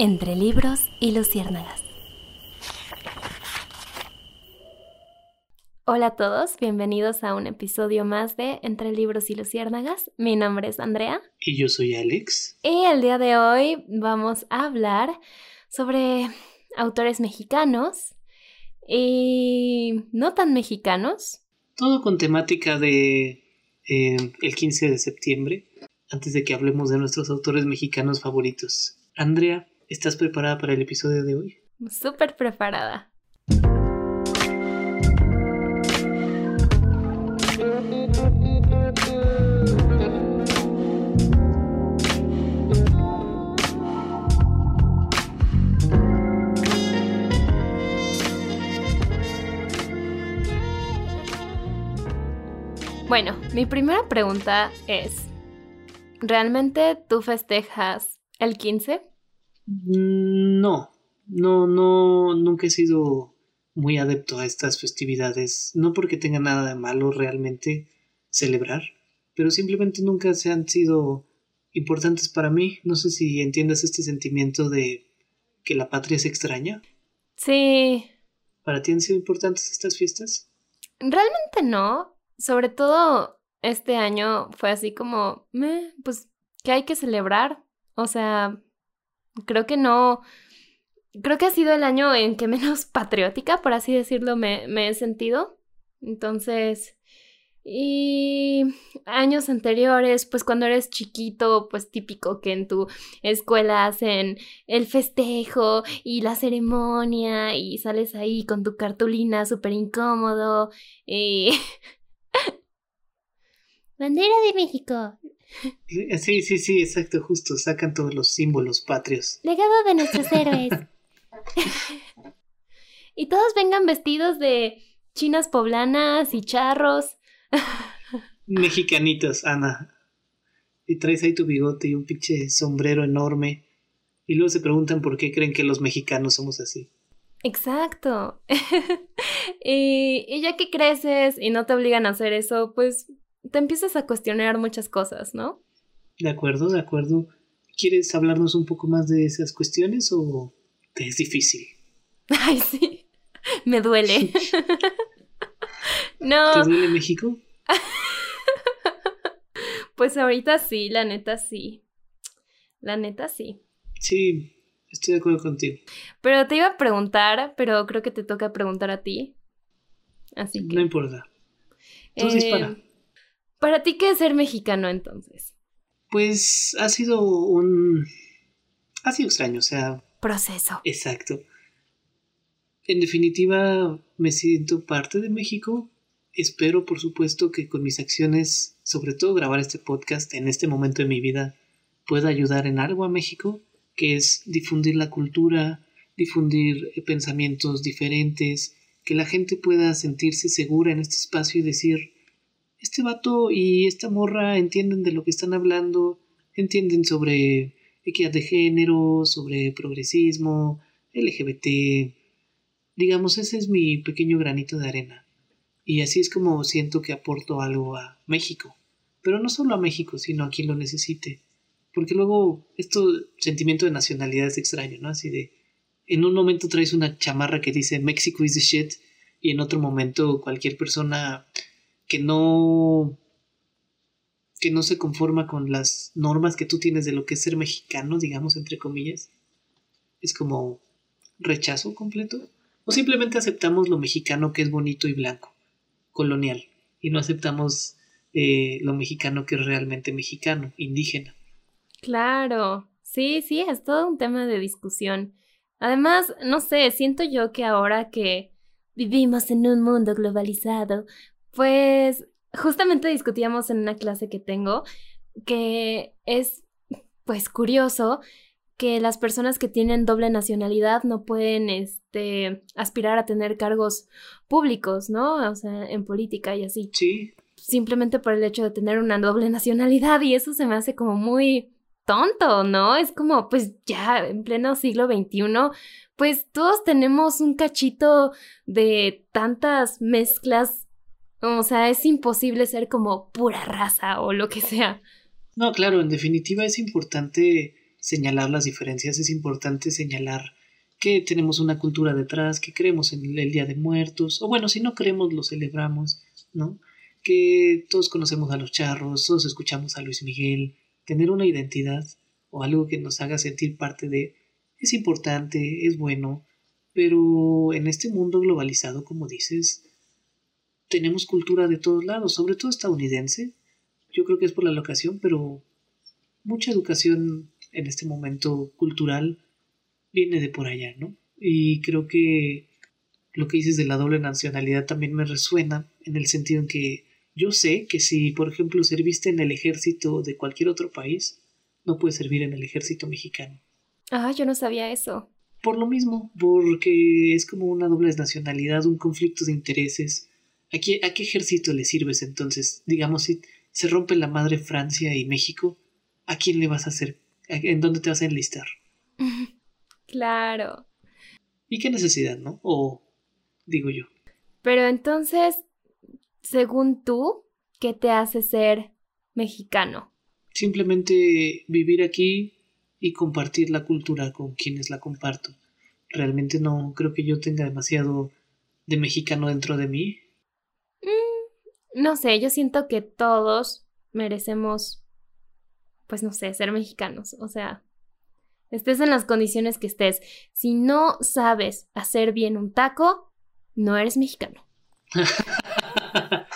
Entre libros y luciérnagas. Hola a todos, bienvenidos a un episodio más de Entre libros y luciérnagas. Mi nombre es Andrea. Y yo soy Alex. Y el día de hoy vamos a hablar sobre autores mexicanos y no tan mexicanos. Todo con temática de eh, el 15 de septiembre, antes de que hablemos de nuestros autores mexicanos favoritos. Andrea, ¿Estás preparada para el episodio de hoy? Súper preparada. Bueno, mi primera pregunta es, ¿realmente tú festejas el 15? No, no, no, nunca he sido muy adepto a estas festividades, no porque tenga nada de malo realmente celebrar, pero simplemente nunca se han sido importantes para mí. No sé si entiendas este sentimiento de que la patria se extraña. Sí. ¿Para ti han sido importantes estas fiestas? Realmente no. Sobre todo este año fue así como, pues, que hay que celebrar. O sea, creo que no, creo que ha sido el año en que menos patriótica, por así decirlo, me, he sentido. Entonces, y años anteriores, pues cuando eres chiquito, pues típico que en tu escuela hacen el festejo y la ceremonia y sales ahí con tu cartulina súper incómodo. Bandera de México, sí, sí, sí, exacto, justo. Sacan todos los símbolos patrios. Legado de nuestros héroes. y todos vengan vestidos de chinas poblanas y charros. Mexicanitos, Ana. Y traes ahí tu bigote y un pinche sombrero enorme. Y luego se preguntan por qué creen que los mexicanos somos así. Exacto. y, y ya que creces y no te obligan a hacer eso, pues te empiezas a cuestionar muchas cosas, ¿no? De acuerdo, de acuerdo. ¿Quieres hablarnos un poco más de esas cuestiones o te es difícil? Ay, sí. Me duele. no. ¿Te duele México? pues ahorita sí, la neta sí. La neta sí. Sí, estoy de acuerdo contigo. Pero te iba a preguntar, pero creo que te toca preguntar a ti. Así que. No importa. Entonces, para. ¿Para ti qué es ser mexicano entonces? Pues ha sido un... Ha sido extraño, o sea... Proceso. Exacto. En definitiva, me siento parte de México. Espero, por supuesto, que con mis acciones, sobre todo grabar este podcast en este momento de mi vida, pueda ayudar en algo a México, que es difundir la cultura, difundir pensamientos diferentes, que la gente pueda sentirse segura en este espacio y decir, este vato y esta morra entienden de lo que están hablando, entienden sobre equidad de género, sobre progresismo, LGBT. Digamos, ese es mi pequeño granito de arena. Y así es como siento que aporto algo a México. Pero no solo a México, sino a quien lo necesite. Porque luego, esto sentimiento de nacionalidad es extraño, ¿no? Así de, en un momento traes una chamarra que dice Mexico is the shit, y en otro momento cualquier persona que no que no se conforma con las normas que tú tienes de lo que es ser mexicano, digamos, entre comillas, es como rechazo completo. O simplemente aceptamos lo mexicano que es bonito y blanco, colonial, y no aceptamos eh, lo mexicano que es realmente mexicano, indígena. Claro, sí, sí, es todo un tema de discusión. Además, no sé, siento yo que ahora que vivimos en un mundo globalizado, pues justamente discutíamos en una clase que tengo que es pues curioso que las personas que tienen doble nacionalidad no pueden este aspirar a tener cargos públicos, ¿no? O sea, en política y así. Sí. Simplemente por el hecho de tener una doble nacionalidad y eso se me hace como muy tonto, ¿no? Es como, pues ya en pleno siglo XXI, pues todos tenemos un cachito de tantas mezclas o sea, es imposible ser como pura raza o lo que sea. No, claro, en definitiva es importante señalar las diferencias, es importante señalar que tenemos una cultura detrás, que creemos en el Día de Muertos, o bueno, si no creemos, lo celebramos, ¿no? Que todos conocemos a los charros, todos escuchamos a Luis Miguel, tener una identidad o algo que nos haga sentir parte de es importante, es bueno, pero en este mundo globalizado, como dices, tenemos cultura de todos lados, sobre todo estadounidense. Yo creo que es por la locación, pero mucha educación en este momento cultural viene de por allá, ¿no? Y creo que lo que dices de la doble nacionalidad también me resuena en el sentido en que yo sé que si, por ejemplo, serviste en el ejército de cualquier otro país, no puedes servir en el ejército mexicano. Ah, yo no sabía eso. Por lo mismo, porque es como una doble nacionalidad, un conflicto de intereses. ¿A qué, ¿A qué ejército le sirves entonces? Digamos, si se rompe la madre Francia y México, ¿a quién le vas a hacer? ¿En dónde te vas a enlistar? claro. ¿Y qué necesidad, no? O digo yo. Pero entonces, según tú, ¿qué te hace ser mexicano? Simplemente vivir aquí y compartir la cultura con quienes la comparto. Realmente no creo que yo tenga demasiado de mexicano dentro de mí. No sé, yo siento que todos merecemos, pues no sé, ser mexicanos. O sea, estés en las condiciones que estés. Si no sabes hacer bien un taco, no eres mexicano.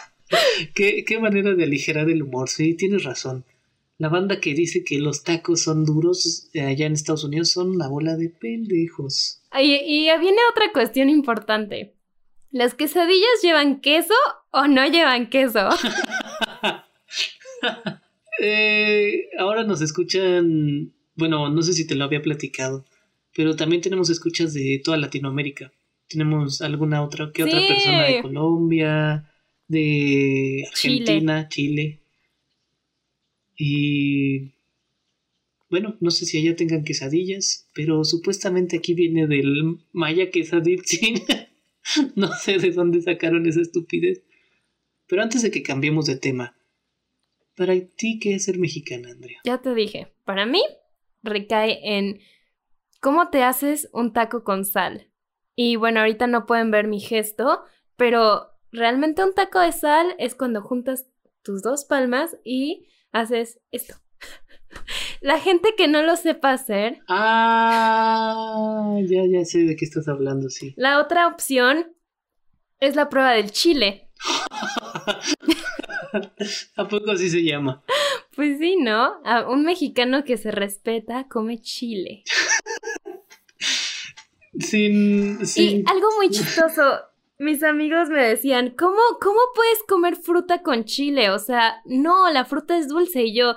¿Qué, qué manera de aligerar el humor, sí, tienes razón. La banda que dice que los tacos son duros eh, allá en Estados Unidos son una bola de pendejos. Y, y viene otra cuestión importante. ¿Las quesadillas llevan queso o no llevan queso? eh, ahora nos escuchan, bueno, no sé si te lo había platicado, pero también tenemos escuchas de toda Latinoamérica. Tenemos alguna otra que otra persona de Colombia, de Argentina, Chile. Y bueno, no sé si allá tengan quesadillas, pero supuestamente aquí viene del maya quesadillín. no sé de dónde sacaron esa estupidez. Pero antes de que cambiemos de tema, ¿para ti qué es ser mexicana, Andrea? Ya te dije, para mí recae en cómo te haces un taco con sal. Y bueno, ahorita no pueden ver mi gesto, pero realmente un taco de sal es cuando juntas tus dos palmas y haces esto. La gente que no lo sepa hacer. Ah, ya, ya sé de qué estás hablando, sí. La otra opción es la prueba del chile. ¿A poco así se llama? Pues sí, ¿no? un mexicano que se respeta come chile. sin, sin... Y algo muy chistoso mis amigos me decían, ¿cómo, ¿cómo puedes comer fruta con chile? O sea, no, la fruta es dulce. Y yo,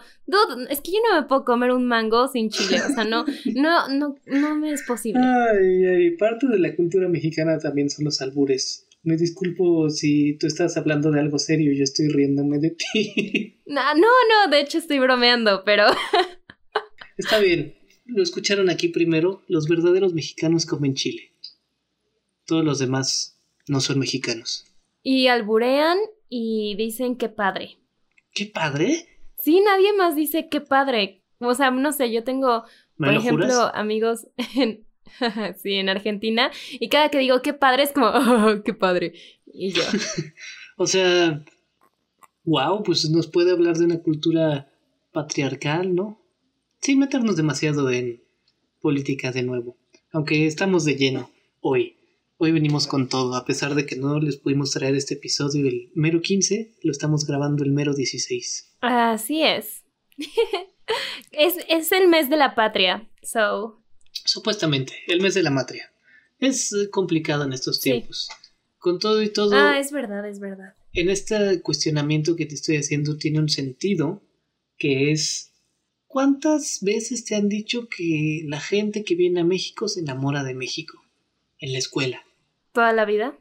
es que yo no me puedo comer un mango sin chile. O sea, no, no, no, no me es posible. Ay, ay, parte de la cultura mexicana también son los albures. Me disculpo si tú estás hablando de algo serio y yo estoy riéndome de ti. No, no, no, de hecho estoy bromeando, pero... Está bien, lo escucharon aquí primero, los verdaderos mexicanos comen chile. Todos los demás no son mexicanos. Y alburean y dicen qué padre. ¿Qué padre? Sí, nadie más dice qué padre. O sea, no sé, yo tengo, por ejemplo, amigos en, sí, en Argentina, y cada que digo qué padre es como, oh, qué padre. Y yo. o sea, wow, pues nos puede hablar de una cultura patriarcal, ¿no? Sin meternos demasiado en política de nuevo, aunque estamos de lleno hoy. Hoy venimos con todo, a pesar de que no les pudimos traer este episodio el mero 15, lo estamos grabando el mero 16. Así es. es, el mes de la patria, so. Supuestamente, el mes de la matria. Es eh, complicado en estos tiempos. Con todo y todo. Ah, es verdad, es verdad. En este cuestionamiento que te estoy haciendo tiene un sentido que es ¿cuántas veces te han dicho que la gente que viene a México se enamora de México? En la escuela. ¿Toda la vida?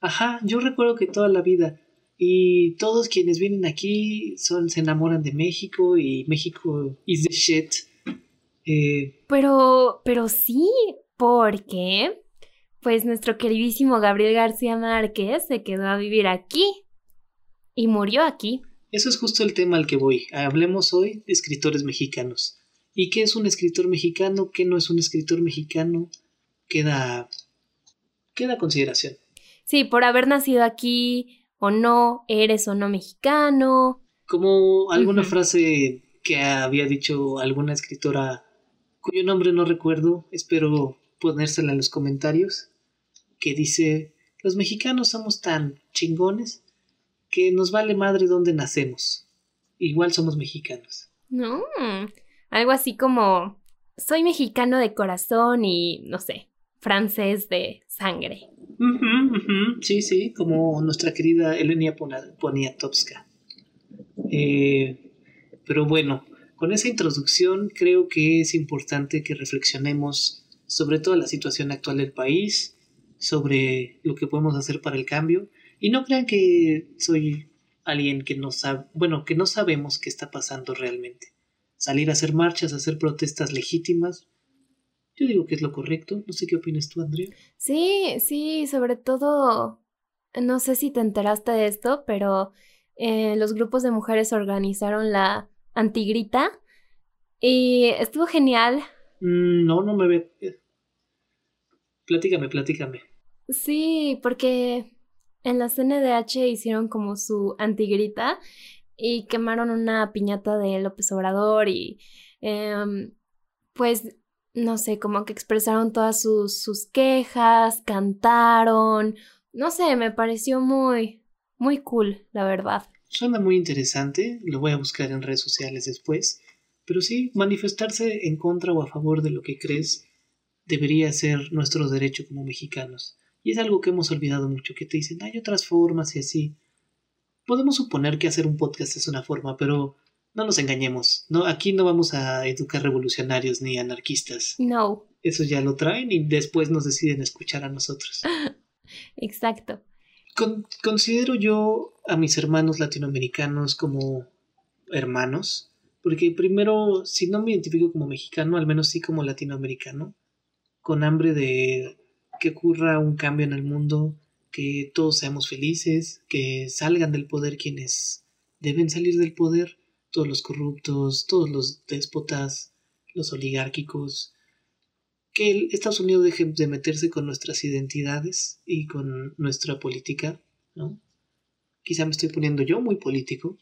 Ajá, yo recuerdo que toda la vida. Y todos quienes vienen aquí son, se enamoran de México y México is the shit. Eh, pero, pero sí, porque pues nuestro queridísimo Gabriel García Márquez se quedó a vivir aquí y murió aquí. Eso es justo el tema al que voy. Hablemos hoy de escritores mexicanos. ¿Y qué es un escritor mexicano? ¿Qué no es un escritor mexicano? Queda, queda consideración. Sí, por haber nacido aquí o no, eres o no mexicano. Como alguna frase que había dicho alguna escritora cuyo nombre no recuerdo, espero ponérsela en los comentarios, que dice, los mexicanos somos tan chingones que nos vale madre dónde nacemos. Igual somos mexicanos. No, algo así como, soy mexicano de corazón y, no sé, francés de sangre. Sí, sí, como nuestra querida Elenia Poniatowska. Eh, pero bueno, con esa introducción creo que es importante que reflexionemos sobre toda la situación actual del país, sobre lo que podemos hacer para el cambio. Y no crean que soy alguien que no sabe, bueno, que no sabemos qué está pasando realmente. Salir a hacer marchas, a hacer protestas legítimas, yo digo que es lo correcto. No sé qué opinas tú, Andrea. Sí, sí, sobre todo, no sé si te enteraste de esto, pero eh, los grupos de mujeres organizaron la antigrita y estuvo genial. Mm, no, no me ve. Platícame, platícame. Sí, porque en la CNDH hicieron como su antigrita y quemaron una piñata de López Obrador y em, pues no sé, como que expresaron todas sus, sus quejas, cantaron, no sé, me pareció muy, muy cool, la verdad. Suena muy interesante, lo voy a buscar en redes sociales después, pero sí, manifestarse en contra o a favor de lo que crees debería ser nuestro derecho como mexicanos. Y es algo que hemos olvidado mucho, que te dicen, hay otras formas y así. Podemos suponer que hacer un podcast es una forma, pero no nos engañemos, no, aquí no vamos a educar revolucionarios ni anarquistas. No. Eso ya lo traen y después nos deciden escuchar a nosotros. Exacto. considero yo a mis hermanos latinoamericanos como hermanos, porque primero, si no me identifico como mexicano, al menos sí como latinoamericano, con hambre de que ocurra un cambio en el mundo, que todos seamos felices, que salgan del poder quienes deben salir del poder todos los corruptos, todos los déspotas, los oligárquicos, que Estados Unidos deje de meterse con nuestras identidades y con nuestra política, ¿no? Quizá me estoy poniendo yo muy político,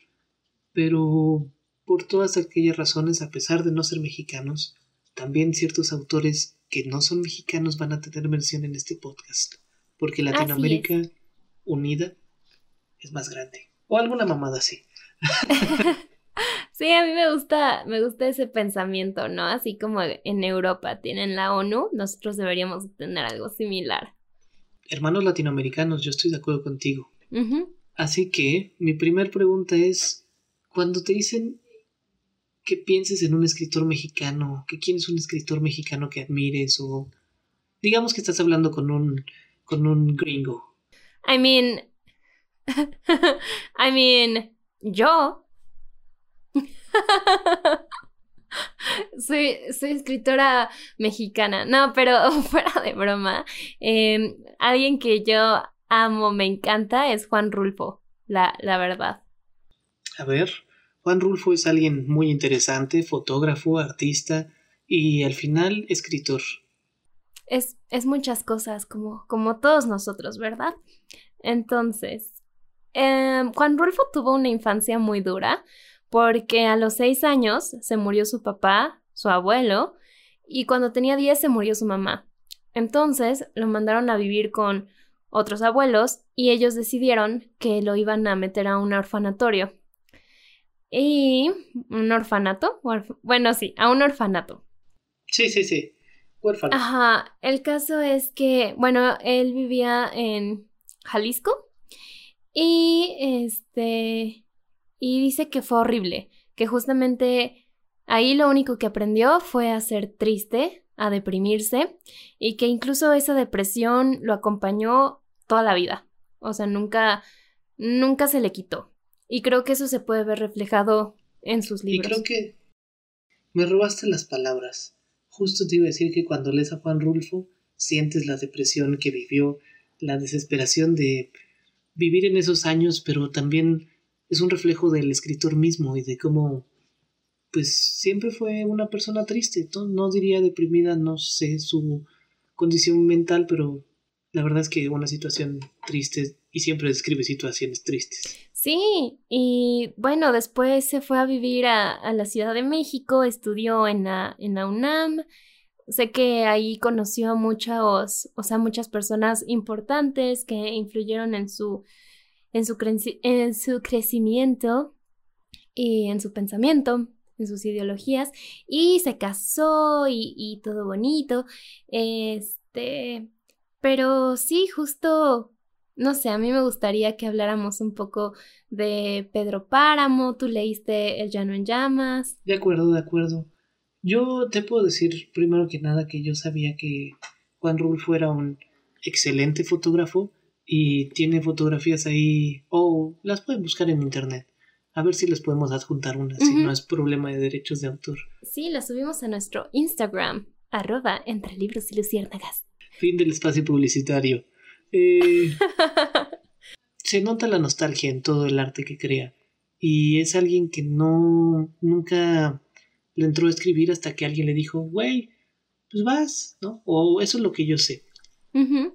pero por todas aquellas razones, a pesar de no ser mexicanos, también ciertos autores que no son mexicanos van a tener mención en este podcast, porque Latinoamérica unida es más grande. O alguna mamada así. Sí, a mí me gusta, me gusta ese pensamiento, ¿no? Así como en Europa tienen la ONU, nosotros deberíamos tener algo similar. Hermanos latinoamericanos, yo estoy de acuerdo contigo. Así que mi primera pregunta es, cuando te dicen que pienses en un escritor mexicano, que quién es un escritor mexicano que admires o digamos que estás hablando con un con un gringo. I mean I mean, yo soy, soy escritora mexicana. No, pero fuera de broma. Em, alguien que yo amo, me encanta, es Juan Rulfo, la, la verdad. A ver, Juan Rulfo es alguien muy interesante, fotógrafo, artista y al final escritor. Es, es muchas cosas, como, como todos nosotros, ¿verdad? Entonces, em, Juan Rulfo tuvo una infancia muy dura porque a los seis años se murió su papá, su abuelo, y cuando tenía diez se murió su mamá. Entonces lo mandaron a vivir con otros abuelos y ellos decidieron que lo iban a meter a un orfanatorio. Y un orfanato, bueno, sí, a un orfanato. Sí, sí, sí. Huérfano. Ajá, el caso es que, bueno, él vivía en Jalisco y este y dice que fue horrible, que justamente ahí lo único que aprendió fue a ser triste, a deprimirse y que incluso esa depresión lo acompañó toda la vida. O sea, nunca, nunca se le quitó. Y creo que eso se puede ver reflejado en sus libros. Y creo que me robaste las palabras. Justo te iba a decir que cuando lees a Juan Rulfo, sientes la depresión que vivió, la desesperación de vivir en esos años, pero también es un reflejo del escritor mismo y de cómo pues siempre fue una persona triste. No diría deprimida, no sé su condición mental, pero la verdad es que una situación triste y siempre describe situaciones tristes. Sí, y bueno, después se fue a vivir a, la Ciudad de México, estudió en la, en la UNAM. Sé que ahí conoció a muchos, o sea, muchas personas importantes que influyeron en su, en su, en su crecimiento y en su pensamiento en sus ideologías y se casó y, todo bonito. Este, pero sí, justo, no sé, a mí me gustaría que habláramos un poco de Pedro Páramo. Tú leíste El Llano en Llamas. De acuerdo, de acuerdo. Yo te puedo decir primero que nada que yo sabía que Juan Rulfo era un excelente fotógrafo y tiene fotografías ahí o las pueden buscar en internet. A ver si les podemos adjuntar una, si no es problema de derechos de autor. Sí, las subimos a nuestro Instagram, arroba entre libros y luciérnagas. Fin del espacio publicitario. Eh, se nota la nostalgia en todo el arte que crea. Y es alguien que no, nunca le entró a escribir hasta que alguien le dijo, güey, pues vas, ¿no? O eso es lo que yo sé.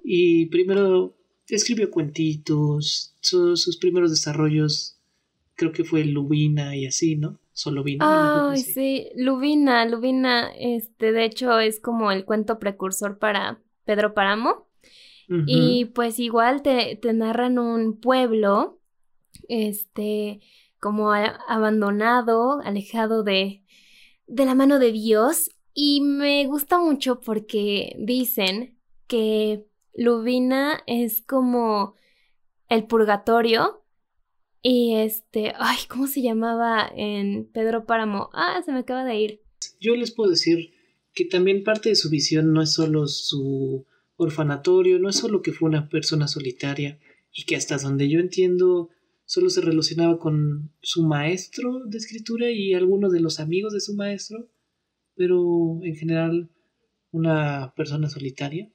Y primero escribió cuentitos, sus primeros desarrollos creo que fue Lubina y así, ¿no? Solo Vina. Ay, sí, Lubina, Lubina, este, de hecho es como el cuento precursor para Pedro Páramo. Y pues igual te, te, narran un pueblo, este, como abandonado, alejado de, de la mano de Dios. Y me gusta mucho porque dicen que Lubina es como el purgatorio y este, ay, ¿cómo se llamaba en Pedro Páramo? Ah, se me acaba de ir. Yo les puedo decir que también parte de su visión no es solo su orfanatorio, no es solo que fue una persona solitaria y que hasta donde yo entiendo solo se relacionaba con su maestro de escritura y algunos de los amigos de su maestro, pero en general una persona solitaria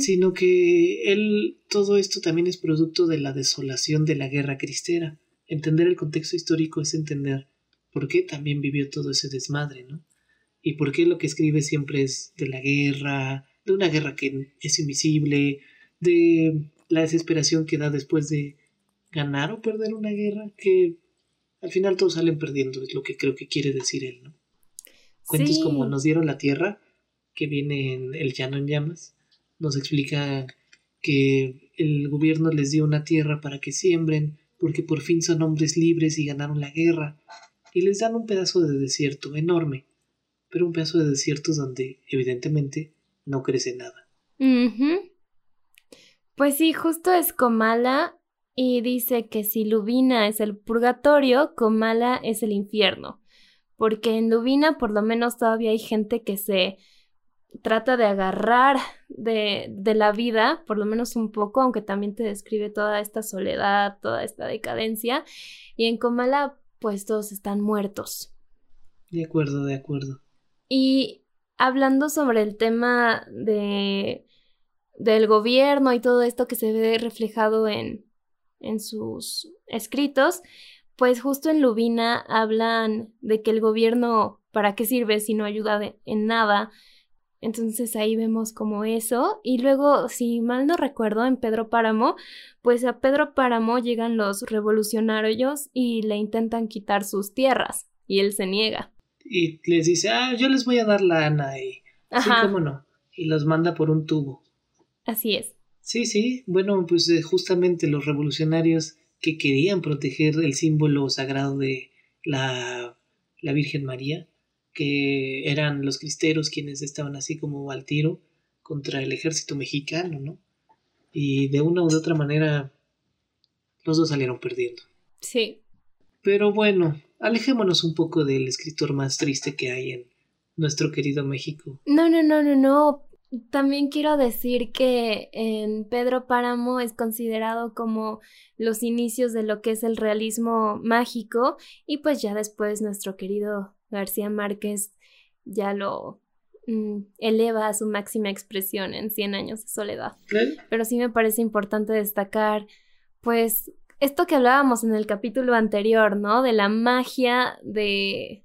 sino que él, todo esto también es producto de la desolación de la guerra cristera. Entender el contexto histórico es entender por qué también vivió todo ese desmadre, ¿no? Y por qué lo que escribe siempre es de la guerra, de una guerra que es invisible, de la desesperación que da después de ganar o perder una guerra, que al final todos salen perdiendo, es lo que creo que quiere decir él, ¿no? Cuentos como Nos dieron la tierra, que viene en El llano en llamas, nos explica que el gobierno les dio una tierra para que siembren, porque por fin son hombres libres y ganaron la guerra, y les dan un pedazo de desierto enorme, pero un pedazo de desierto donde evidentemente no crece nada. Pues sí, justo es Comala y dice que si Lubina es el purgatorio, Comala es el infierno, porque en Lubina por lo menos todavía hay gente que se trata de agarrar de, de, la vida, por lo menos un poco, aunque también te describe toda esta soledad, toda esta decadencia. Y en Comala, pues todos están muertos. De acuerdo, de acuerdo. Y hablando sobre el tema de del gobierno y todo esto que se ve reflejado en, en sus escritos, pues justo en Lubina hablan de que el gobierno, ¿para qué sirve si no ayuda en nada? Entonces ahí vemos como eso. Y luego, si mal no recuerdo, en Pedro Páramo, pues a Pedro Páramo llegan los revolucionarios y le intentan quitar sus tierras. Y él se niega. Y les dice, ah, yo les voy a dar lana y... Sí, cómo no. Y los manda por un tubo. Así es. Sí, sí. Bueno, pues eh, justamente los revolucionarios que querían proteger el símbolo sagrado de la, la Virgen María, que eran los cristeros quienes estaban así como al tiro contra el ejército mexicano, ¿no? Y de una u otra manera los dos salieron perdiendo. Sí. Pero bueno, alejémonos un poco del escritor más triste que hay en nuestro querido México. No, no, no, no, no. También quiero decir que en Pedro Páramo es considerado como los inicios de lo que es el realismo mágico y pues ya después nuestro querido García Márquez ya lo mm, eleva a su máxima expresión en Cien años de soledad. Pero sí me parece importante destacar, pues, esto que hablábamos en el capítulo anterior, ¿no? De la magia de,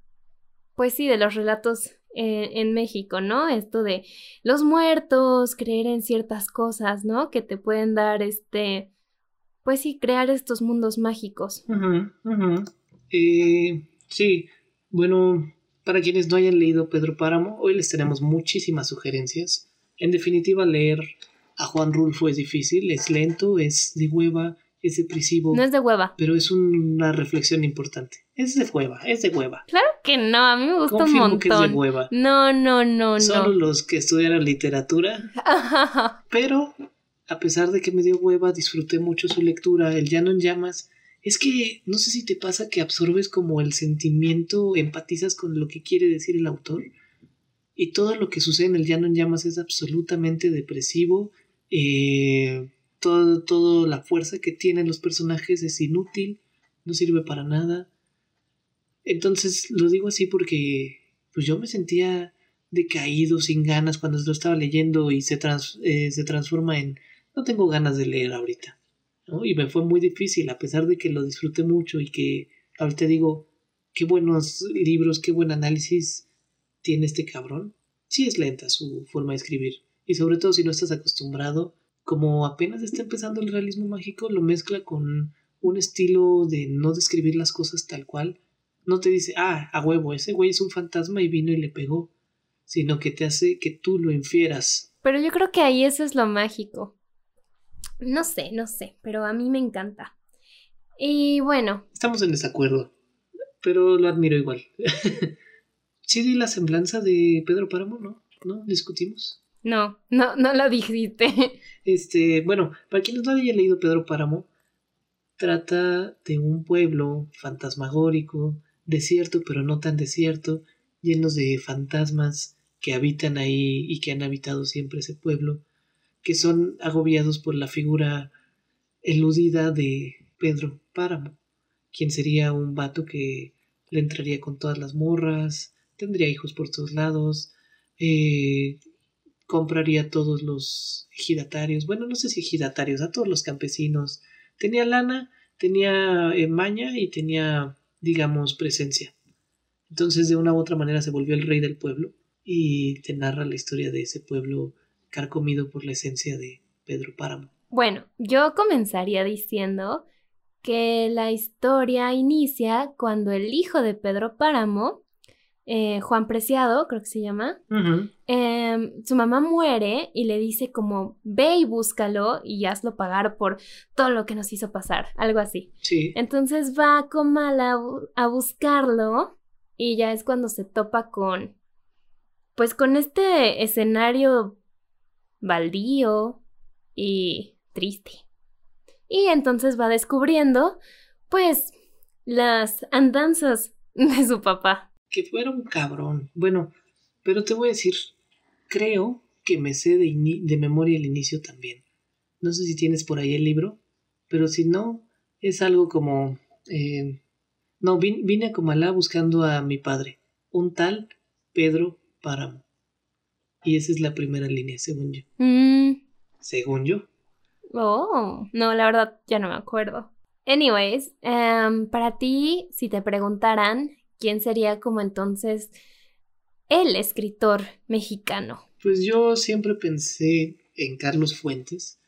pues sí, de los relatos eh, en México, ¿no? Esto de los muertos, creer en ciertas cosas, ¿no? Que te pueden dar este, pues sí, crear estos mundos mágicos. Eh, sí, bueno, para quienes no hayan leído Pedro Páramo, hoy les tenemos muchísimas sugerencias. En definitiva, leer a Juan Rulfo es difícil, es lento, es de hueva, es depresivo. No es de hueva. Pero es una reflexión importante. Es de hueva, es de hueva. Claro que no, a mí me gusta un montón. que es de hueva. No, no, no, no. Solo los que estudiaron literatura. pero, a pesar de que me dio hueva, disfruté mucho su lectura. El Llano en Llamas. Es que no sé si te pasa que absorbes como el sentimiento, empatizas con lo que quiere decir el autor. Y todo lo que sucede en el Llano en Llamas es absolutamente depresivo. Eh, todo, toda la fuerza que tienen los personajes es inútil, no sirve para nada. Entonces lo digo así porque pues yo me sentía decaído, sin ganas cuando lo estaba leyendo y se, eh, se transforma en no tengo ganas de leer ahorita. Y me fue muy difícil, a pesar de que lo disfruté mucho y que ahorita digo, qué buenos libros, qué buen análisis tiene este cabrón. Sí es lenta su forma de escribir. Y sobre todo si no estás acostumbrado como apenas está empezando el realismo mágico, lo mezcla con un estilo de no describir las cosas tal cual. No te dice, ah, a huevo, ese güey es un fantasma y vino y le pegó, sino que te hace que tú lo infieras. Pero yo creo que ahí eso es lo mágico. No sé, no sé, pero a mí me encanta. Y bueno. Estamos en desacuerdo, pero lo admiro igual. sí di la semblanza de Pedro Páramo, ¿no? ¿No? ¿Discutimos? No, no, no lo dijiste. Este, bueno, para quienes no hayan leído Pedro Páramo, trata de un pueblo fantasmagórico, desierto pero no tan desierto, llenos de fantasmas que habitan ahí y que han habitado siempre ese pueblo, que son agobiados por la figura eludida de Pedro Páramo, quien sería un vato que le entraría con todas las morras, tendría hijos por todos lados, eh, compraría a todos los ejidatarios, bueno, no sé si ejidatarios, a todos los campesinos. Tenía lana, tenía eh, maña y tenía, digamos, presencia. Entonces, de una u otra manera, se volvió el rey del pueblo y te narra la historia de ese pueblo carcomido por la esencia de Pedro Páramo. Bueno, yo comenzaría diciendo que la historia inicia cuando el hijo de Pedro Páramo eh, Juan Preciado, creo que se llama, em, su mamá muere y le dice como, ve y búscalo y hazlo pagar por todo lo que nos hizo pasar, algo así. Sí. Entonces va con a, a buscarlo y ya es cuando se topa con, pues con este escenario baldío y triste. Y entonces va descubriendo, pues, las andanzas de su papá que fuera un cabrón. Bueno, pero te voy a decir, creo que me sé de, de memoria el inicio también. No sé si tienes por ahí el libro, pero si no, es algo como... Eh, no, vine, a Comalá buscando a mi padre, un tal Pedro Páramo. Y esa es la primera línea, según yo. Mm. Según yo. Oh, no, la verdad ya no me acuerdo. Anyways, em, para ti, si te preguntaran ¿quién sería como entonces el escritor mexicano? Pues yo siempre pensé en Carlos Fuentes,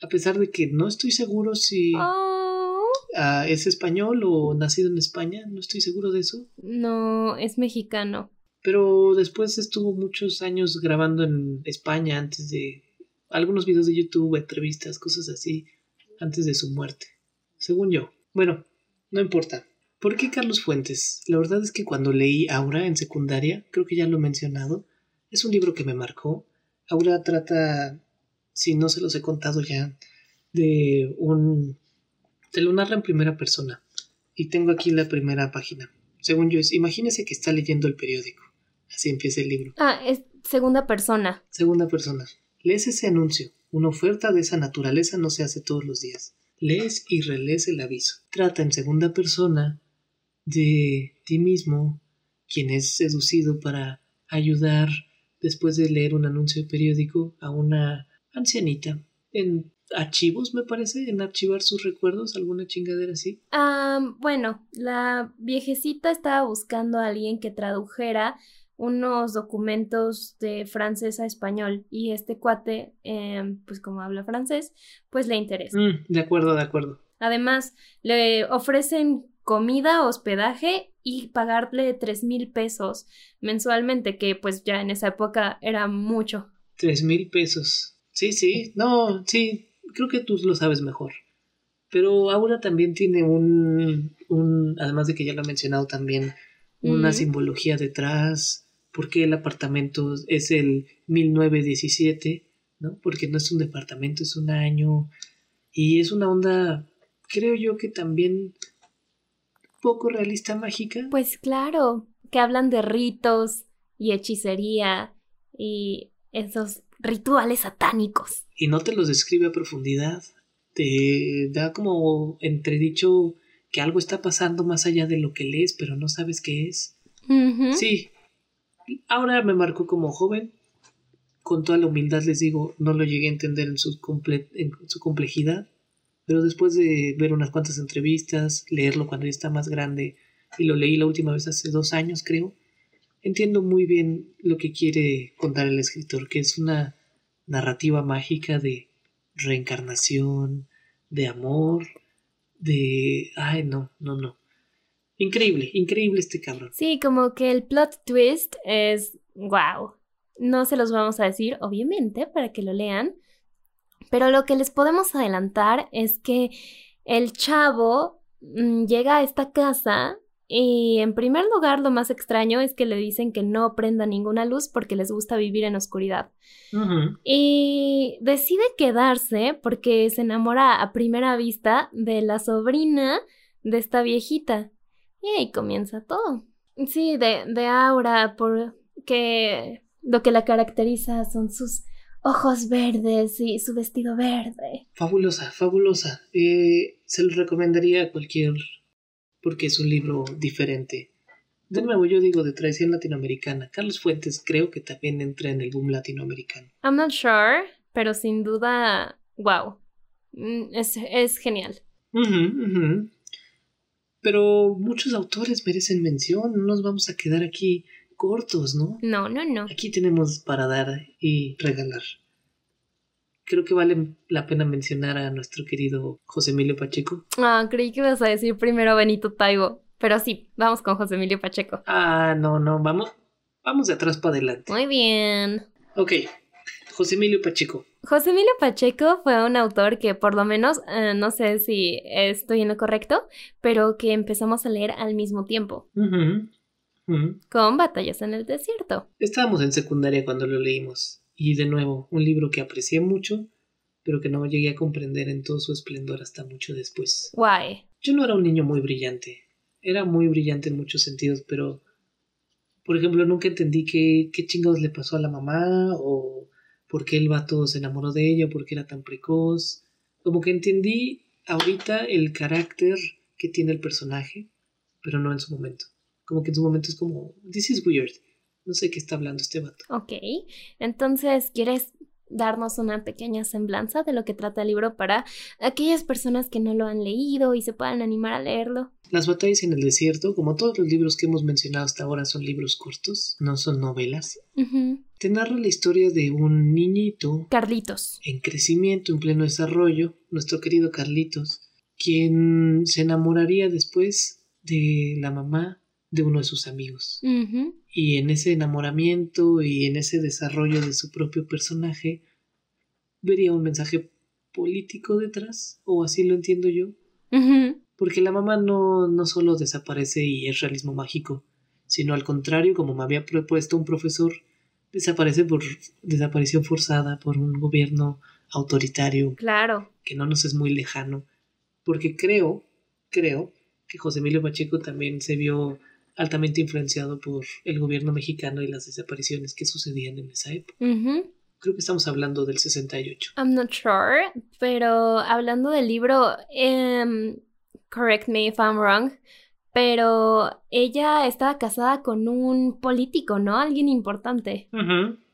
a pesar de que no estoy seguro si oh. ah, es español o nacido en España, no estoy seguro de eso. No, es mexicano. Pero después estuvo muchos años grabando en España antes de algunos videos de YouTube, entrevistas, cosas así, antes de su muerte, según yo. Bueno, no importa. ¿Por qué Carlos Fuentes? La verdad es que cuando leí Aura en secundaria, creo que ya lo he mencionado, es un libro que me marcó. Aura trata, si no se los he contado ya, de un... te lo narra en primera persona. Y tengo aquí la primera página. Según yo es, imagínese que está leyendo el periódico. Así empieza el libro. Ah, es segunda persona. Segunda persona. Lees ese anuncio. Una oferta de esa naturaleza no se hace todos los días. Lees y relees el aviso. Trata en segunda persona de ti mismo, quien es seducido para ayudar después de leer un anuncio de periódico a una ancianita en archivos, me parece, en archivar sus recuerdos, alguna chingadera así. Ah, bueno, la viejecita estaba buscando a alguien que tradujera unos documentos de francés a español y este cuate, em, pues como habla francés, pues le interesa. Mm, de acuerdo, de acuerdo. Además, le ofrecen comida, hospedaje y pagarle tres mil pesos mensualmente, que pues ya en esa época era mucho. Tres mil pesos. Sí, sí, no, sí, creo que tú lo sabes mejor. Pero Aura también tiene un, un además de que ya lo he mencionado también, una simbología detrás, porque el apartamento es el 1917, ¿no? Porque no es un departamento, es un año. Y es una onda, creo yo que también poco realista mágica. Pues claro, que hablan de ritos y hechicería y esos rituales satánicos. Y no te los describe a profundidad. Te da como entredicho que algo está pasando más allá de lo que lees, pero no sabes qué es. Sí. Ahora me marcó como joven. Con toda la humildad les digo, no lo llegué a entender en su, complejidad. Pero después de ver unas cuantas entrevistas, leerlo cuando ya está más grande, y lo leí la última vez hace dos años, creo, entiendo muy bien lo que quiere contar el escritor, que es una narrativa mágica de reencarnación, de amor, de... Ay, no, no, no. Increíble, increíble este cabrón. Sí, como que el plot twist es... ¡Wow! No se los vamos a decir, obviamente, para que lo lean, pero lo que les podemos adelantar es que el chavo mm, llega a esta casa y en primer lugar lo más extraño es que le dicen que no prenda ninguna luz porque les gusta vivir en oscuridad. Y decide quedarse porque se enamora a primera vista de la sobrina de esta viejita. Y ahí comienza todo. Sí, de, de Aura, porque lo que la caracteriza son sus ojos verdes y su vestido verde. Fabulosa, fabulosa. Eh, se lo recomendaría a cualquier... porque es un libro diferente. De nuevo, yo digo de tradición latinoamericana. Carlos Fuentes creo que también entra en el boom latinoamericano. I'm not sure, pero sin duda, wow. Mm, es, genial. Pero muchos autores merecen mención. No nos vamos a quedar aquí cortos, ¿no? No, no, no. Aquí tenemos para dar y regalar. Creo que vale la pena mencionar a nuestro querido José Emilio Pacheco. Ah, creí que ibas a decir primero Benito Taibo. Pero sí, vamos con José Emilio Pacheco. Ah, no, no, vamos. Vamos de atrás para adelante. Muy bien. Ok, José Emilio Pacheco. José Emilio Pacheco fue un autor que por lo menos, eh, no sé si estoy en lo correcto, pero que empezamos a leer al mismo tiempo con Batallas en el Desierto. Estábamos en secundaria cuando lo leímos, y de nuevo, un libro que aprecié mucho, pero que no llegué a comprender en todo su esplendor hasta mucho después. Why? Yo no era un niño muy brillante, era muy brillante en muchos sentidos, pero, por ejemplo, nunca entendí qué, qué chingados le pasó a la mamá, o por qué el vato se enamoró de ella, por qué era tan precoz. Como que entendí ahorita el carácter que tiene el personaje, pero no en su momento como que en su momento es como, this is weird. No sé qué está hablando este vato. Ok, entonces, ¿quieres darnos una pequeña semblanza de lo que trata el libro para aquellas personas que no lo han leído y se puedan animar a leerlo? Las batallas en el desierto, como todos los libros que hemos mencionado hasta ahora, son libros cortos, no son novelas. Te narra la historia de un niñito. Carlitos. En crecimiento, en pleno desarrollo, nuestro querido Carlitos, quien se enamoraría después de la mamá de uno de sus amigos. Y en ese enamoramiento y en ese desarrollo de su propio personaje, vería un mensaje político detrás, o así lo entiendo yo. Porque la mamá no, no solo desaparece y es realismo mágico, sino al contrario, como me había propuesto un profesor, desaparece por desaparición forzada por un gobierno autoritario. Claro. Que no nos es muy lejano. Porque creo, creo que José Emilio Pacheco también se vio altamente influenciado por el gobierno mexicano y las desapariciones que sucedían en esa época. Creo que estamos hablando del 68. I'm not sure, pero hablando del libro, em, correct me if I'm wrong, pero ella estaba casada con un político, ¿no? Alguien importante.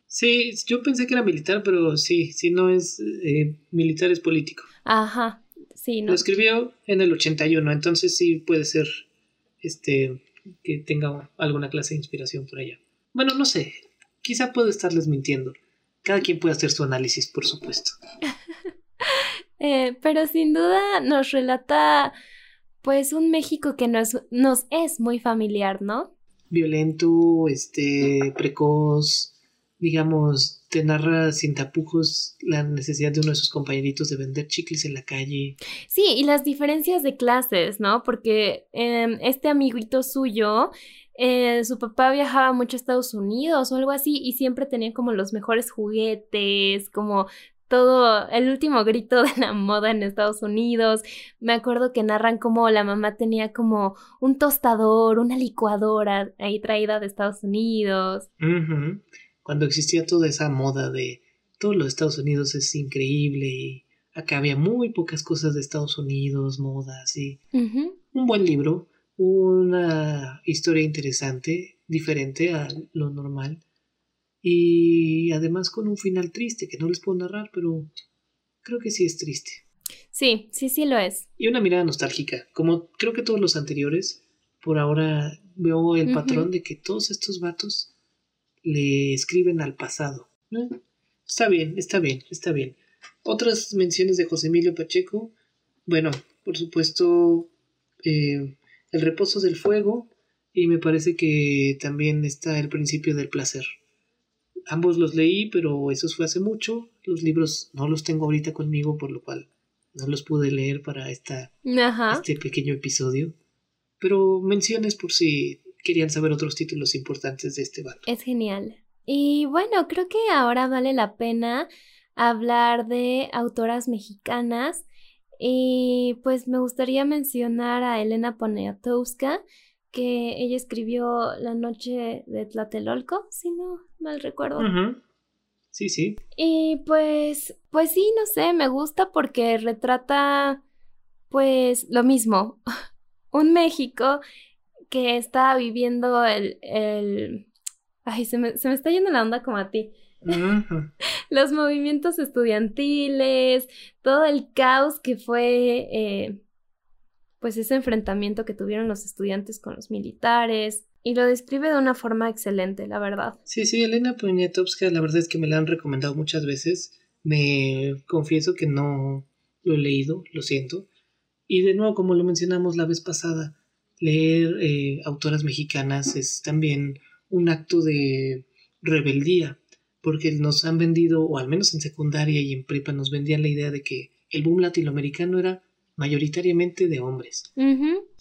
Sí, yo pensé que era militar, pero sí, sí no es eh, militar, es político. Ajá, sí, ¿no? Lo escribió en el 81, entonces sí puede ser este que tenga alguna clase de inspiración por allá. Bueno, no sé, quizá puedo estarles mintiendo. Cada quien puede hacer su análisis, por supuesto. Eh, pero sin duda nos relata pues un México que nos, nos es muy familiar, ¿no? Violento, este, precoz, digamos, te narra sin tapujos la necesidad de uno de sus compañeritos de vender chicles en la calle. Sí, y las diferencias de clases, ¿no? Porque em, este amiguito suyo, eh, su papá viajaba mucho a Estados Unidos o algo así y siempre tenía como los mejores juguetes, como todo el último grito de la moda en Estados Unidos. Me acuerdo que narran como la mamá tenía como un tostador, una licuadora ahí traída de Estados Unidos. Cuando existía toda esa moda de todos los Estados Unidos es increíble y acá había muy pocas cosas de Estados Unidos, modas y un buen libro, una historia interesante, diferente a lo normal y además con un final triste que no les puedo narrar, pero creo que sí es triste. Sí, sí, sí lo es. Y una mirada nostálgica, como creo que todos los anteriores, por ahora veo el patrón de que todos estos vatos le escriben al pasado. Está bien, está bien, está bien. Otras menciones de José Emilio Pacheco, bueno, por supuesto, eh, El reposo del fuego, y me parece que también está El principio del placer. Ambos los leí, pero eso fue hace mucho. Los libros no los tengo ahorita conmigo, por lo cual no los pude leer para esta, este pequeño episodio. Pero menciones por si querían saber otros títulos importantes de este vato. Es genial. Y bueno, creo que ahora vale la pena hablar de autoras mexicanas. Y pues me gustaría mencionar a Elena Poniatowska, que ella escribió La noche de Tlatelolco, si no mal recuerdo. Sí, sí. Y pues, pues sí, no sé, me gusta porque retrata, pues, lo mismo. Un México que está viviendo el, el... Ay, se me, se me está yendo la onda como a ti. Los movimientos estudiantiles, todo el caos que fue eh, pues ese enfrentamiento que tuvieron los estudiantes con los militares, y lo describe de una forma excelente, la verdad. Sí, sí, Elena Poniatowska, la verdad es que me la han recomendado muchas veces. Me confieso que no lo he leído, lo siento. Y de nuevo, como lo mencionamos la vez pasada, leer eh, autoras mexicanas es también un acto de rebeldía, porque nos han vendido, o al menos en secundaria y en prepa, nos vendían la idea de que el boom latinoamericano era mayoritariamente de hombres.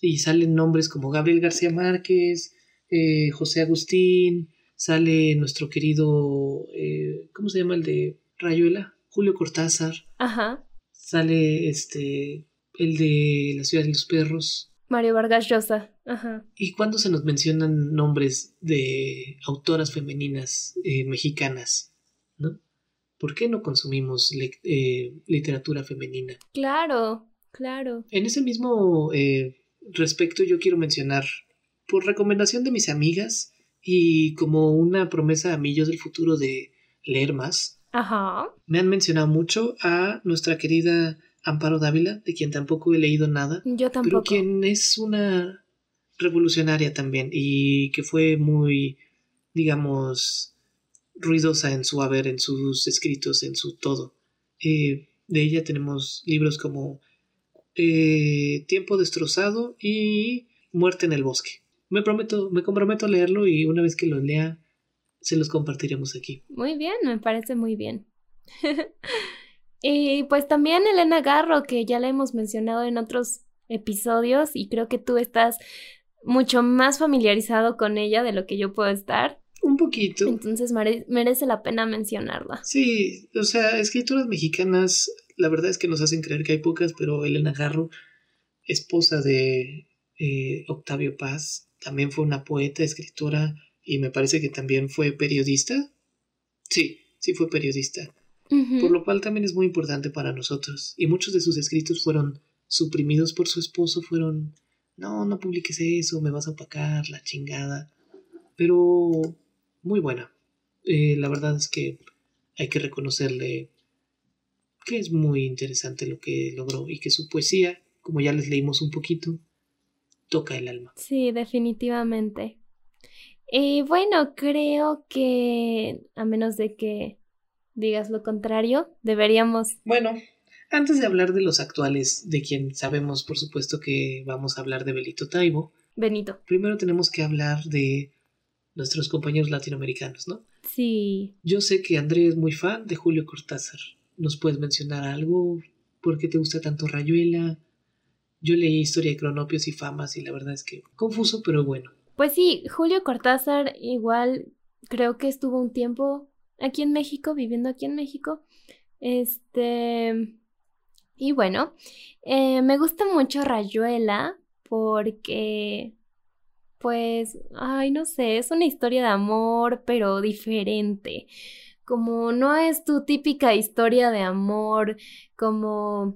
Y salen nombres como Gabriel García Márquez, eh, José Agustín, sale nuestro querido, eh, ¿cómo se llama el de Rayuela? Julio Cortázar. Ajá. Sale este, el de La ciudad de los perros. Mario Vargas Llosa. Ajá. ¿Y cuándo se nos mencionan nombres de autoras femeninas eh, mexicanas? ¿No? ¿Por qué no consumimos literatura femenina? Claro, Claro. En ese mismo eh, respecto yo quiero mencionar, por recomendación de mis amigas y como una promesa a mí yo del futuro de leer más, Ajá. me han mencionado mucho a nuestra querida Amparo Dávila, de quien tampoco he leído nada. Yo tampoco. Pero quien es una revolucionaria también y que fue muy, digamos, ruidosa en su haber, en sus escritos, en su todo. Eh, de ella tenemos libros como eh, Tiempo destrozado y Muerte en el bosque. Me prometo, me comprometo a leerlo y una vez que lo lea se los compartiremos aquí. Muy bien, me parece muy bien. y pues también Elena Garro, que ya la hemos mencionado en otros episodios y creo que tú estás mucho más familiarizado con ella de lo que yo puedo estar. Un poquito. Entonces merece la pena mencionarla. Sí, o sea, escrituras mexicanas la verdad es que nos hacen creer que hay pocas, pero Elena Garro, esposa de eh, Octavio Paz, también fue una poeta, escritora y me parece que también fue periodista. Sí, sí fue periodista. Por lo cual también es muy importante para nosotros. Y muchos de sus escritos fueron suprimidos por su esposo, fueron, no, no publiques eso, me vas a opacar, la chingada. Pero muy buena. Eh, la verdad es que hay que reconocerle que es muy interesante lo que logró y que su poesía, como ya les leímos un poquito, toca el alma. Sí, definitivamente. Y bueno, creo que a menos de que digas lo contrario, deberíamos... Bueno, antes de hablar de los actuales, de quien sabemos por supuesto que vamos a hablar de Belito Taibo, Benito. primero tenemos que hablar de nuestros compañeros latinoamericanos, ¿no? Sí. Yo sé que André es muy fan de Julio Cortázar. ¿Nos puedes mencionar algo? ¿Por qué te gusta tanto Rayuela? Yo leí Historia de Cronopios y Famas y la verdad es que confuso, pero bueno. Pues sí, Julio Cortázar igual creo que estuvo un tiempo aquí en México, viviendo aquí en México. Este... Y bueno, eh, me gusta mucho Rayuela porque, pues, ay, no sé, es una historia de amor, pero diferente. Como no es tu típica historia de amor, como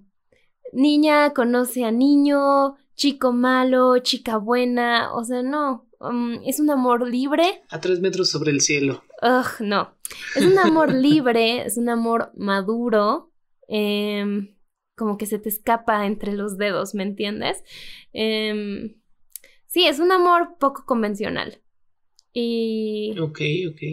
niña conoce a niño, chico malo, chica buena, o sea, no, um, es un amor libre. A tres metros sobre el cielo. Ugh, no. Es un amor libre, es un amor maduro, em, como que se te escapa entre los dedos, ¿me entiendes? Em, sí, es un amor poco convencional. Y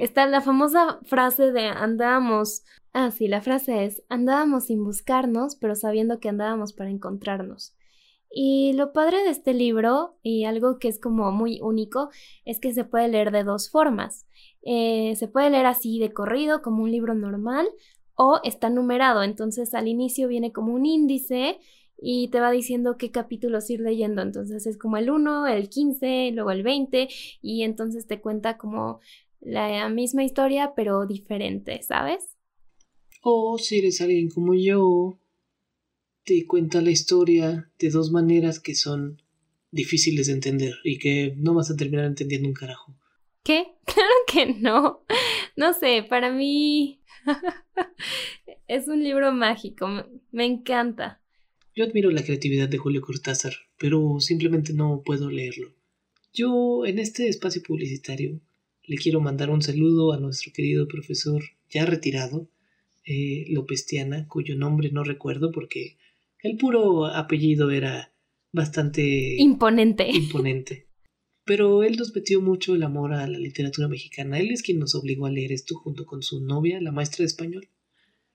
está la famosa frase de andábamos. Ah, sí, la frase es andábamos sin buscarnos, pero sabiendo que andábamos para encontrarnos. Y lo padre de este libro, y algo que es como muy único, es que se puede leer de dos formas. Eh, se puede leer así de corrido, como un libro normal, o está numerado, entonces al inicio viene como un índice y te va diciendo qué capítulos ir leyendo, entonces es como el 1, el 15, luego el 20 y entonces te cuenta como la misma historia pero diferente, ¿sabes? O si eres alguien como yo, te cuenta la historia de dos maneras que son difíciles de entender y que no vas a terminar entendiendo un carajo. ¿Qué? Claro que no. No sé, para mí es un libro mágico, me, encanta. Yo admiro la creatividad de Julio Cortázar, pero simplemente no puedo leerlo. Yo, en este espacio publicitario, le quiero mandar un saludo a nuestro querido profesor ya retirado, eh, Lopestiana, cuyo nombre no recuerdo porque el puro apellido era bastante Imponente. imponente. Pero él nos metió mucho el amor a la literatura mexicana. Él es quien nos obligó a leer esto junto con su novia, la maestra de español.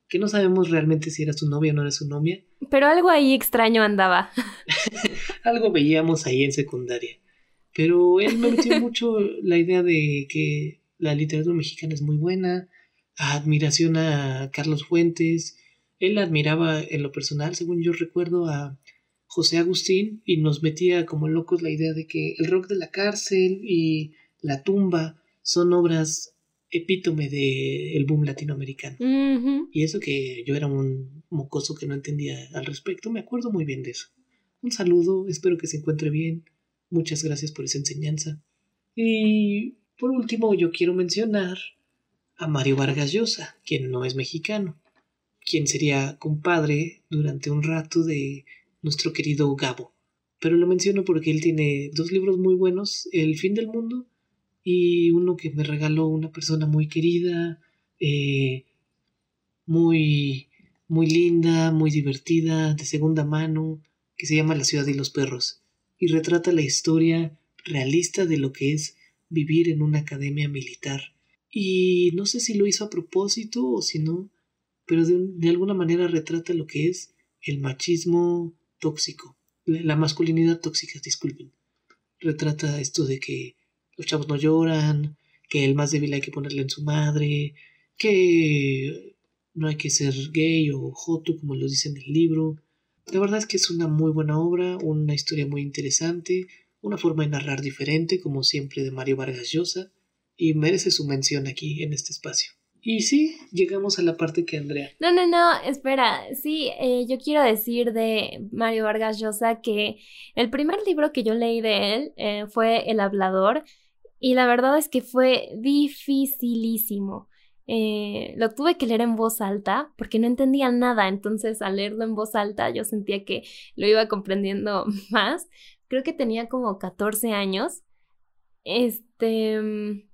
Que no sabemos realmente si era su novia o no era su novia. Pero algo ahí extraño andaba. Algo veíamos ahí en secundaria. Pero él me metió mucho la idea de que la literatura mexicana es muy buena, admiración a Carlos Fuentes. Él admiraba en lo personal, según yo recuerdo, a José Agustín y nos metía como locos la idea de que el rock de la cárcel y la tumba son obras epítome del boom latinoamericano. Y eso que yo era un mocoso que no entendía al respecto, me acuerdo muy bien de eso. Un saludo, espero que se encuentre bien. Muchas gracias por esa enseñanza. Y por último, yo quiero mencionar a Mario Vargas Llosa, quien no es mexicano, quien sería compadre durante un rato de nuestro querido Gabo. Pero lo menciono porque él tiene dos libros muy buenos, El fin del mundo y uno que me regaló una persona muy querida, eh, muy, muy linda, muy divertida, de segunda mano, que se llama La ciudad y los perros, y retrata la historia realista de lo que es vivir en una academia militar. Y no sé si lo hizo a propósito o si no, pero de, de alguna manera retrata lo que es el machismo tóxico, la, masculinidad tóxica, disculpen. Retrata esto de que los chavos no lloran, que el más débil hay que ponerle en su madre, que no hay que ser gay o joto como lo dice en el libro. La verdad es que es una muy buena obra, una historia muy interesante, una forma de narrar diferente, como siempre, de Mario Vargas Llosa, y merece su mención aquí en este espacio. Y sí, llegamos a la parte que Andrea. No, no, no, espera. Sí, eh, yo quiero decir de Mario Vargas Llosa que el primer libro que yo leí de él eh, fue El Hablador y la verdad es que fue dificilísimo. Eh, lo tuve que leer en voz alta porque no entendía nada, entonces al leerlo en voz alta yo sentía que lo iba comprendiendo más. Creo que tenía como 14 años. Este...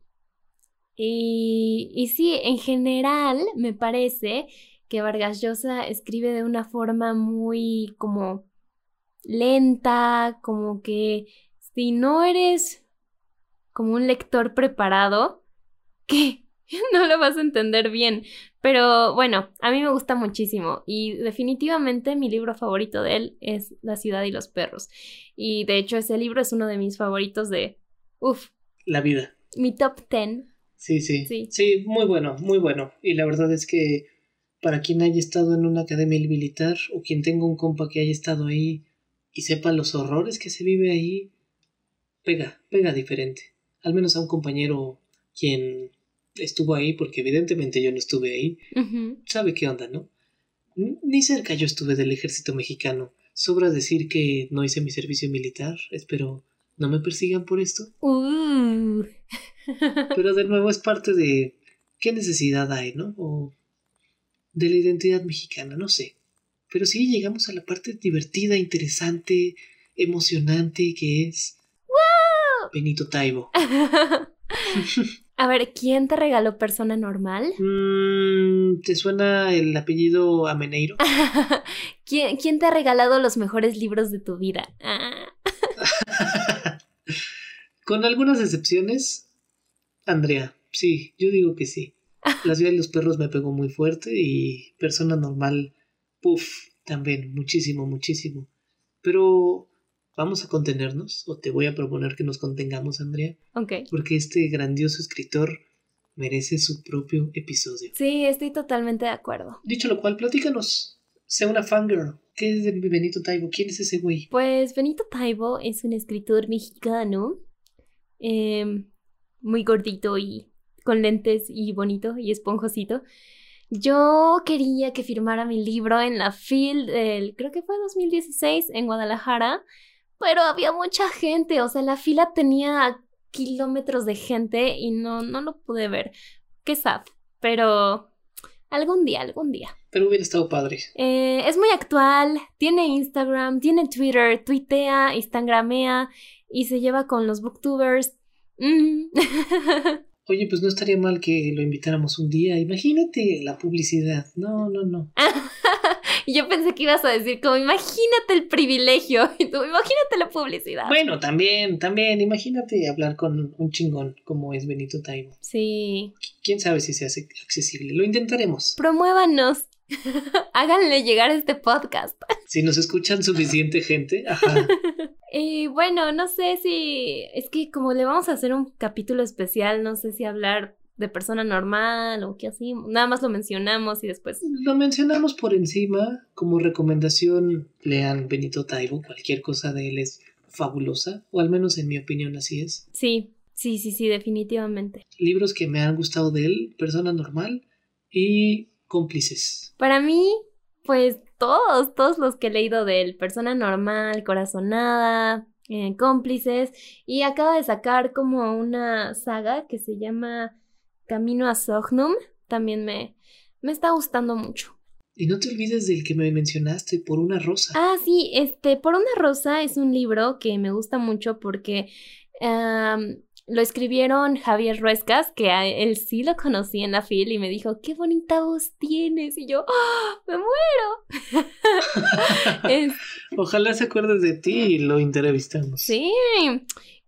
Y, y sí, en general me parece que Vargas Llosa escribe de una forma muy como lenta, como que si no eres como un lector preparado, que no lo vas a entender bien. Pero bueno, a mí me gusta muchísimo y definitivamente mi libro favorito de él es La ciudad y los perros. Y de hecho ese libro es uno de mis favoritos de... Uf. La vida. Mi top ten. Sí, sí. Sí, sí muy bueno, muy bueno. Y la verdad es que para quien haya estado en una academia militar o quien tenga un compa que haya estado ahí y sepa los horrores que se vive ahí, pega, pega diferente. Al menos a un compañero quien estuvo ahí, porque evidentemente yo no estuve ahí, sabe qué onda, ¿no? Ni cerca yo estuve del ejército mexicano. Sobra decir que no hice mi servicio militar. Espero no me persigan por esto. Uh. Pero de nuevo es parte de qué necesidad hay, ¿no? O de la identidad mexicana, no sé. Pero sí llegamos a la parte divertida, interesante, emocionante que es Benito Taibo. A ver, ¿quién te regaló persona normal? Mm, ¿Te suena el apellido Ameneiro? ¿Quién, ¿Quién, te ha regalado los mejores libros de tu vida? Ah. Con algunas excepciones, Andrea, sí, yo digo que sí. La ciudad de los perros me pegó muy fuerte y persona normal, puff, también, muchísimo, muchísimo. Pero vamos a contenernos, o te voy a proponer que nos contengamos, Andrea. Ok. Porque este grandioso escritor merece su propio episodio. Sí, estoy totalmente de acuerdo. Dicho lo cual, platícanos. Sea una fangirl. ¿Qué es de Benito Taibo? ¿Quién es ese güey? Pues Benito Taibo es un escritor mexicano. Em, muy gordito y con lentes y bonito y esponjosito. Yo quería que firmara mi libro en la FIL del, creo que fue 2016, en Guadalajara pero había mucha gente, o sea, la fila tenía kilómetros de gente y no, no lo pude ver. Qué sad, pero algún día, algún día. Pero hubiera estado padre. Eh, es muy actual, tiene Instagram, tiene Twitter, tuitea, instagramea y se lleva con los booktubers. Mm. Oye, pues no estaría mal que lo invitáramos un día. Imagínate la publicidad. No, no, no. Yo pensé que ibas a decir como, imagínate el privilegio, y tú, imagínate la publicidad. Bueno, también, también, imagínate hablar con un chingón como es Benito Taibo. Sí. ¿Quién sabe si se hace accesible? Lo intentaremos. Promuévanos. Háganle llegar este podcast. Si nos escuchan suficiente gente, ajá. Y bueno, no sé si es que como le vamos a hacer un capítulo especial, no sé si hablar de persona normal o qué así. Nada más lo mencionamos y después. Lo mencionamos por encima. Como recomendación, lean Benito Taibo. Cualquier cosa de él es fabulosa. O al menos en mi opinión así es. Sí, sí, sí, sí, definitivamente. Libros que me han gustado de él, Persona Normal y Cómplices. Para mí, pues todos, todos los que he leído de él. Persona Normal, Corazonada, eh, Cómplices. Y acaba de sacar como una saga que se llama Camino a Sognum también me, me está gustando mucho. Y no te olvides del que me mencionaste, Por una rosa. Ah, sí, este, Por una rosa es un libro que me gusta mucho porque lo escribieron Javier Ruescas, que a él sí lo conocí en la fil y me dijo, qué bonita voz tienes. Y yo, ¡Ah, me muero. Ojalá se acuerde de ti y lo entrevistamos. Sí,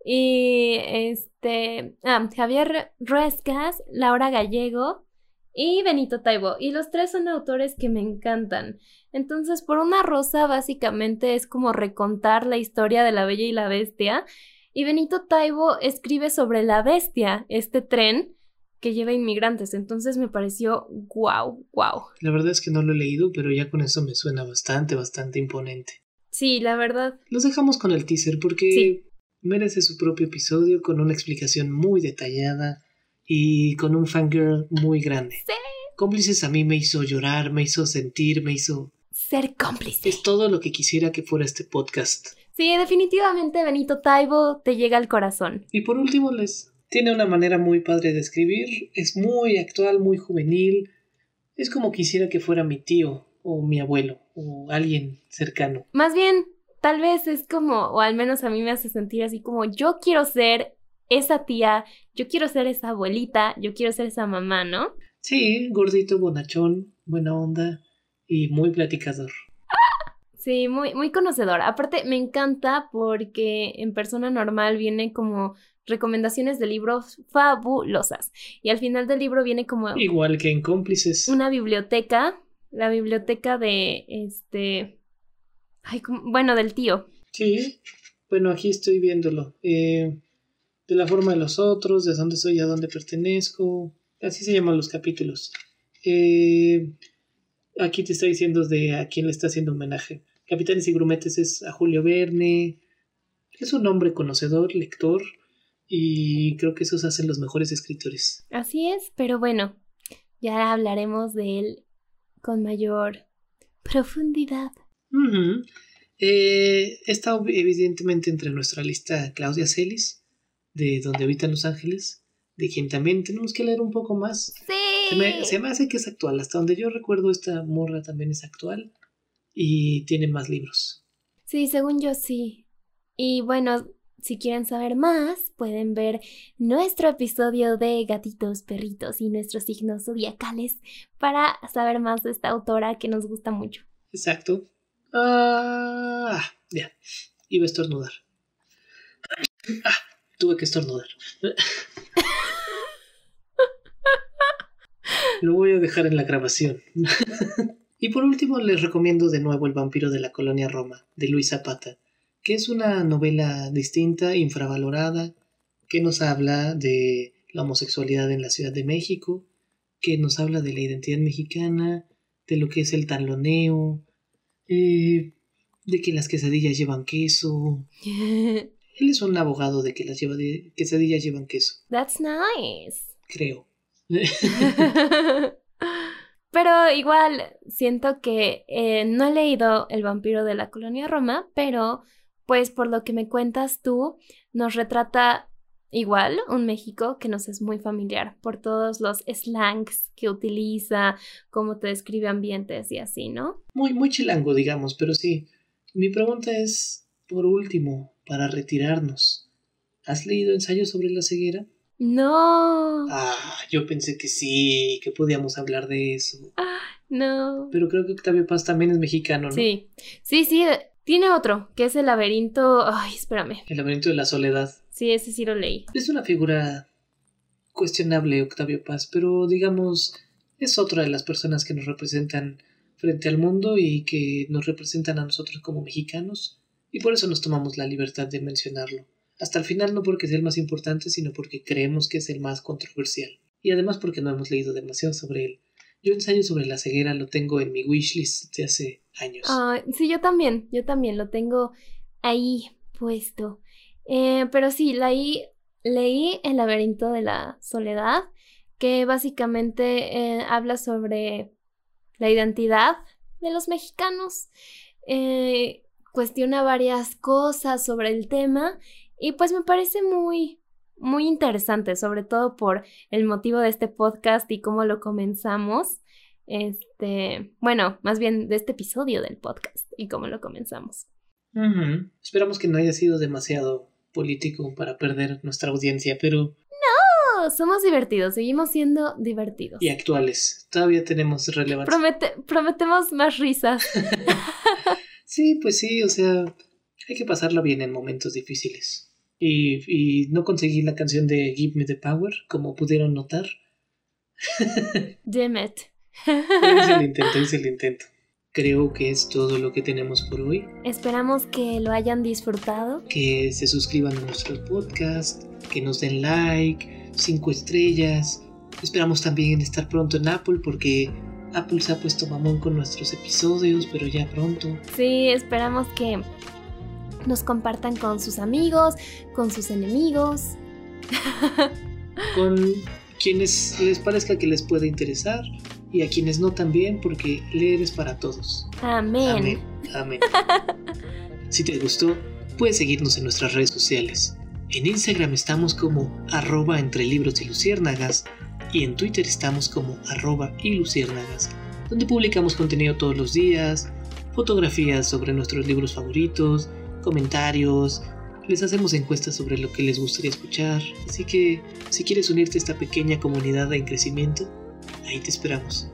y este, ah, Javier Ruescas, Laura Gallego y Benito Taibo. Y los tres son autores que me encantan. Entonces, por una rosa, básicamente es como recontar la historia de la Bella y la Bestia. Y Benito Taibo escribe sobre la bestia, este tren que lleva inmigrantes. Entonces me pareció wow, wow. La verdad es que no lo he leído, pero ya con eso me suena bastante, bastante imponente. Sí, la verdad. Los dejamos con el teaser porque merece su propio episodio con una explicación muy detallada y con un fangirl muy grande. Sí. Cómplices a mí me hizo llorar, me hizo sentir, me hizo... Ser cómplice. Es todo lo que quisiera que fuera este podcast. Sí, definitivamente Benito Taibo te llega al corazón. Y por último, les tiene una manera muy padre de escribir, es muy actual, muy juvenil. Es como quisiera que fuera mi tío o mi abuelo o alguien cercano. Más bien, tal vez es como, o al menos a mí me hace sentir así como yo quiero ser esa tía, yo quiero ser esa abuelita, yo quiero ser esa mamá, ¿no? Sí, gordito, bonachón, buena onda y muy platicador. Sí, muy, muy conocedor. Aparte, me encanta porque en persona normal viene como recomendaciones de libros fabulosas. Y al final del libro viene como... Igual que en cómplices. Una biblioteca, la biblioteca de este... Ay, bueno, del tío. Sí, bueno, aquí estoy viéndolo. Eh, de la forma de los otros, de dónde soy, a dónde pertenezco. Así se llaman los capítulos. Eh, aquí te está diciendo de a quién le está haciendo homenaje. Capitanes y Grumetes es a Julio Verne. Es un hombre conocedor, lector, y creo que esos hacen los mejores escritores. Así es, pero bueno, ya hablaremos de él con mayor profundidad. Eh, está evidentemente entre nuestra lista Claudia Celis, de Donde habitan los ángeles, de quien también tenemos que leer un poco más. Sí. Se me, se me hace que es actual. Hasta donde yo recuerdo, esta morra también es actual y tiene más libros. Sí, según yo sí. Y bueno, si quieren saber más, pueden ver nuestro episodio de gatitos, perritos y nuestros signos zodiacales para saber más de esta autora que nos gusta mucho. Exacto. Ah, ya. Iba a estornudar. Ah, tuve que estornudar. Lo voy a dejar en la grabación. y por último les recomiendo de nuevo El vampiro de la colonia Roma, de Luis Zapata que es una novela distinta, infravalorada, que nos habla de la homosexualidad en la Ciudad de México, que nos habla de la identidad mexicana, de lo que es el taloneo, eh, de que las quesadillas llevan queso. Él es un abogado de que las lleva quesadillas llevan queso. That's nice. Creo. pero igual siento que eh, no he leído El vampiro de la colonia Roma, pero pues por lo que me cuentas tú, nos retrata igual un México que nos es muy familiar por todos los slangs que utiliza, cómo te describe ambientes y así, ¿no? Muy, muy chilango, digamos, pero sí. Mi pregunta es, por último, para retirarnos, ¿has leído ensayos sobre la ceguera? No. Ah, yo pensé que sí, que podíamos hablar de eso. Ah, no. Pero creo que Octavio Paz también es mexicano, ¿no? Sí, sí, sí, tiene otro, que es el laberinto. Ay, espérame. El laberinto de la soledad. Sí, ese sí lo leí. Es una figura cuestionable, Octavio Paz, pero digamos, es otra de las personas que nos representan frente al mundo y que nos representan a nosotros como mexicanos, y por eso nos tomamos la libertad de mencionarlo. Hasta el final no porque sea el más importante, sino porque creemos que es el más controversial. Y además porque no hemos leído demasiado sobre él. Yo ensayo sobre la ceguera lo tengo en mi wishlist de hace años. sí, yo también, yo también lo tengo ahí puesto. Eh, pero sí, leí, leí El laberinto de la soledad, que básicamente eh, habla sobre la identidad de los mexicanos, eh, cuestiona varias cosas sobre el tema y pues me parece muy, muy interesante, sobre todo por el motivo de este podcast y cómo lo comenzamos. Este, bueno, más bien de este episodio del podcast y cómo lo comenzamos. Esperamos que no haya sido demasiado político para perder nuestra audiencia, pero... No, somos divertidos, seguimos siendo divertidos. Y actuales, todavía tenemos relevancia. prometemos más risas. sí, pues sí, o sea, hay que pasarla bien en momentos difíciles. Y, y no conseguí la canción de Give Me the Power, como pudieron notar. Damn it. Hice el intento, hice el intento. Creo que es todo lo que tenemos por hoy. Esperamos que lo hayan disfrutado. Que se suscriban a nuestro podcast, que nos den like, cinco estrellas. Esperamos también estar pronto en Apple porque Apple se ha puesto mamón con nuestros episodios, pero ya pronto. Sí, esperamos que nos compartan con sus amigos, con sus enemigos. con quienes les parezca que les pueda interesar y a quienes no también, porque leer es para todos. Amén. Amén. si te gustó, puedes seguirnos en nuestras redes sociales. En Instagram estamos como arroba entre libros y luciérnagas y en Twitter estamos como arroba y luciérnagas, donde publicamos contenido todos los días, fotografías sobre nuestros libros favoritos, comentarios Les hacemos encuestas sobre lo que les gustaría escuchar, así que si quieres unirte a esta pequeña comunidad en crecimiento, ahí te esperamos.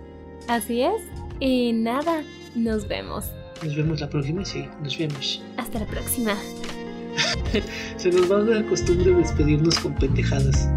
Así es. Y nada, nos vemos. Nos vemos la próxima, sí, nos vemos. Hasta la próxima. Se nos va a dar costumbre despedirnos con pendejadas.